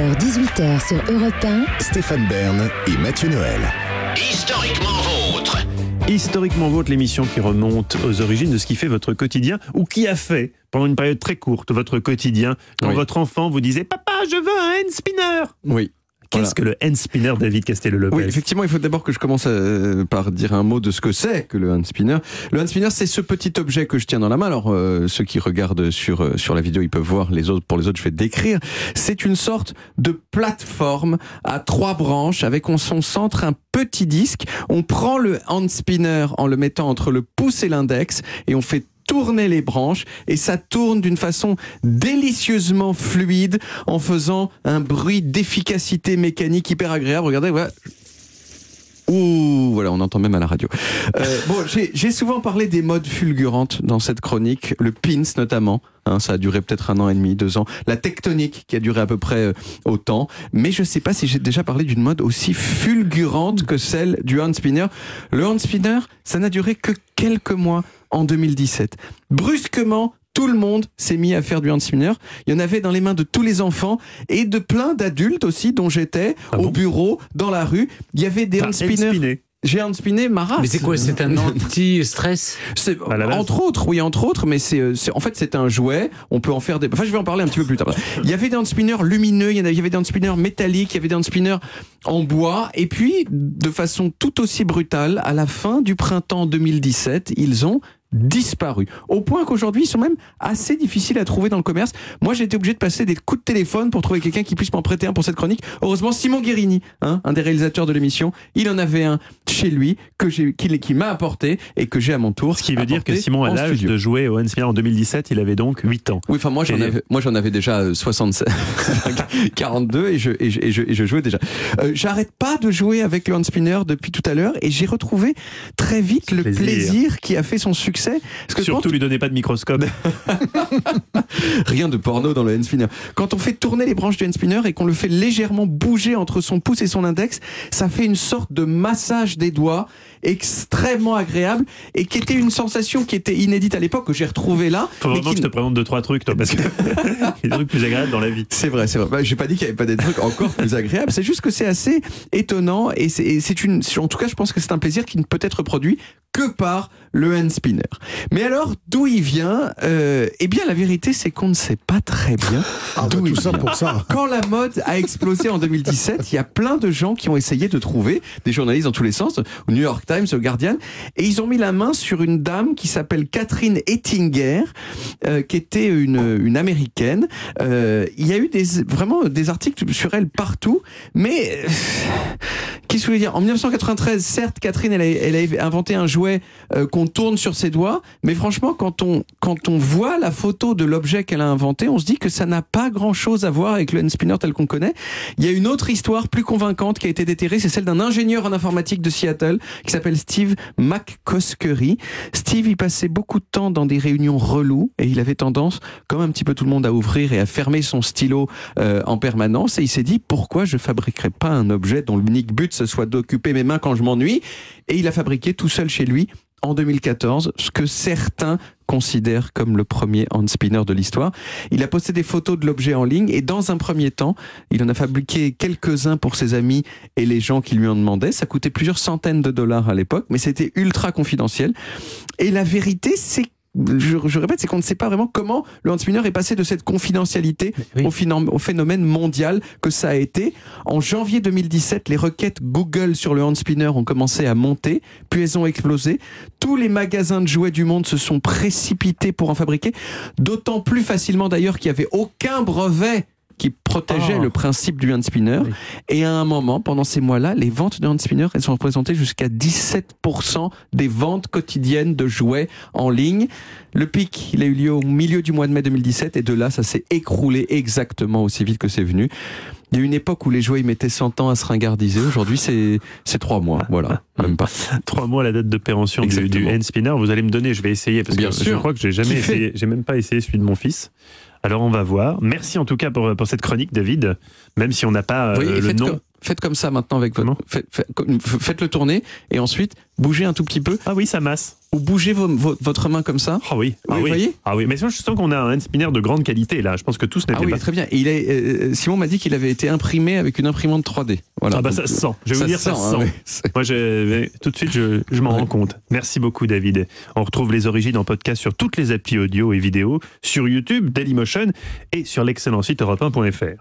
16h-18h sur Europe 1. Stéphane Bern et Mathieu Noël. Historiquement vôtre. Historiquement vôtre, l'émission qui remonte aux origines de ce qui fait votre quotidien ou qui a fait, pendant une période très courte, votre quotidien. Quand Oui. votre enfant vous disait Papa, je veux un hand spinner Oui. Qu'est-ce que le hand spinner, David Castello-Lopez Oui, effectivement, il faut d'abord que je commence euh, par dire un mot de ce que c'est que le hand spinner. Le hand spinner, c'est ce petit objet que je tiens dans la main. Alors, euh, ceux qui regardent sur euh, sur la vidéo, ils peuvent voir. Les autres, pour les autres, je vais décrire. C'est une sorte de plateforme à trois branches avec en son centre un petit disque. On prend le hand spinner en le mettant entre le pouce et l'index et on fait tourner les branches et ça tourne d'une façon délicieusement fluide en faisant un bruit d'efficacité mécanique hyper agréable. Regardez, voilà. Ouh, voilà, on entend même à la radio. Euh, bon, j'ai- souvent parlé des modes fulgurantes dans cette chronique, le pins notamment. hein, ça a duré peut-être un an et demi, deux ans. La tectonique qui a duré à peu près euh, autant. Mais je sais pas si j'ai déjà parlé d'une mode aussi fulgurante que celle du hand spinner. Le hand spinner, ça n'a duré que quelques mois en 2017. Brusquement, tout le monde s'est mis à faire du hand spinner. Il y en avait dans les mains de tous les enfants et de plein d'adultes aussi, dont j'étais, Ah au bon? bureau, dans la rue. Il y avait des hand spinners. J'ai hand spinné ma race. Mais c'est quoi C'est un anti-stress entre autres, oui, entre autres, mais c'est, euh, c'est- en fait, c'est un jouet. On peut en faire des. Enfin, je vais en parler un petit peu plus tard. Il y avait des spinners lumineux, il y avait, des spinners métalliques, il y avait des spinners en bois, et puis, de façon tout aussi brutale, à la fin du printemps 2017, ils ont disparu. Au point qu'aujourd'hui, ils sont même assez difficiles à trouver dans le commerce. Moi, j'ai été obligé de passer des coups de téléphone pour trouver quelqu'un qui puisse m'en prêter un pour cette chronique. Heureusement, Simon Guérini, hein, un des réalisateurs de l'émission, il en avait un chez lui que j'ai, qui, qui m'a apporté et que j'ai à mon tour. Ce qui veut dire que Simon, à en l'âge de jouer au spinner en 2017, il avait donc 8 ans. Oui, enfin moi j'en Et- avais, moi j'en avais déjà euh, 67, 42 et je, et je, et je, jouais déjà. Euh, J'arrête pas de jouer avec le spinner depuis tout à l'heure et j'ai retrouvé très vite le Plaisir. plaisir. qui a fait son succès. Que Surtout lui donnez pas de microscope. rien de porno dans le hand spinner. Quand on fait tourner les branches du hand spinner et qu'on le fait légèrement bouger entre son pouce et son index, ça fait une sorte de massage des doigts extrêmement agréable et qui était une sensation qui était inédite à l'époque que j'ai retrouvée là. Faut vraiment qui que je te présente deux, trois trucs, toi, parce que des trucs plus agréables dans la vie. C'est vrai, c'est vrai. Bah, J'ai pas dit qu'il y avait pas des trucs encore plus agréables. C'est juste que c'est assez étonnant et c'est- et c'est une. En tout cas, je pense que c'est un plaisir qui ne peut être produit que par le hand spinner. Mais alors, d'où il vient euh, Eh bien, la vérité, c'est qu'on ne sait pas très bien Ah bah, d'où tout il ça vient. pour ça. Quand la mode a explosé en 2017, il y a plein de gens qui ont essayé de trouver, des journalistes dans tous les sens, au New York Times, au Guardian, et ils ont mis la main sur une dame qui s'appelle Catherine Ettinger, euh, qui était une, une américaine. Euh, il y a eu des, vraiment des articles sur elle partout, mais euh, qu'est-ce que je voulais dire? En 1993, certes, Catherine, elle a, inventé un jouet euh, qu'on tourne sur ses doigts, mais franchement, quand on, quand on voit la photo de l'objet qu'elle a inventé, on se dit que ça n'a pas grand-chose à voir avec le hand spinner tel qu'on connaît. Il y a une autre histoire plus convaincante qui a été déterrée, c'est celle d'un ingénieur en informatique de Seattle qui s'appelle Steve McCoskery. Steve, il passait beaucoup de temps dans des réunions reloues et il avait tendance, comme un petit peu tout le monde, à ouvrir et à fermer son stylo euh, en permanence. Et il s'est dit, pourquoi je fabriquerais pas un objet dont l'unique but ce soit d'occuper mes mains quand je m'ennuie Et il a fabriqué tout seul chez lui en 2014 ce que certains considèrent comme le premier hand spinner de l'histoire. Il a posté des photos de l'objet en ligne et dans un premier temps, il en a fabriqué quelques-uns pour ses amis et les gens qui lui en demandaient. Ça coûtait plusieurs centaines de dollars à l'époque, mais c'était ultra confidentiel. Et la vérité, c'est je, je répète, c'est qu'on ne sait pas vraiment comment le hand spinner est passé de cette confidentialité Oui. au, phénom- au phénomène mondial que ça a été. En janvier 2017, les requêtes Google sur le hand spinner ont commencé à monter, puis elles ont explosé. Tous les magasins de jouets du monde se sont précipités pour en fabriquer, d'autant plus facilement d'ailleurs qu'il n'y avait aucun brevet qui protégeait Oh. le principe du hand spinner. Oui. Et à un moment, pendant ces mois-là, les ventes de hand spinner, elles sont représentées jusqu'à 17% des ventes quotidiennes de jouets en ligne. Le pic, il a eu lieu au milieu du mois de mai 2017 et de là, ça s'est écroulé exactement aussi vite que c'est venu. Il y a eu une époque où les jouets ils mettaient 100 ans à se ringardiser. Aujourd'hui, c'est c'est trois mois. Voilà, même pas. Trois mois à la date de péremption du, du hand spinner. Vous allez me donner, je vais essayer parce Bien que je crois que j'ai jamais essayé, j'ai même pas essayé celui de mon fils. Alors on va voir. Merci en tout cas pour, pour cette chronique, David. Même si on n'a pas euh, Vous voyez, le faites, nom. comme, faites comme ça maintenant avec votre. Faites- faites le tourner et ensuite bougez un tout petit peu. Ah oui, ça masse. Vous bougez vos- vos- votre main comme ça Ah oui, ah Oui, oui. voyez ah oui. Mais je sens qu'on a un hand spinner de grande qualité là. Je pense que tous Ah n'étaient oui, pas. très bien. Et il est, euh, Simon m'a dit qu'il avait été imprimé avec une imprimante 3D. Voilà. Ah bah ça se sent. Je vais vous dire, ça se hein, sent. C'est- Moi, je, tout de suite, je, je m'en Ouais. rends compte. Merci beaucoup, David. On retrouve les origines en podcast sur toutes les applis audio et vidéo, sur YouTube, Dailymotion et sur l'excellent site europe1.fr.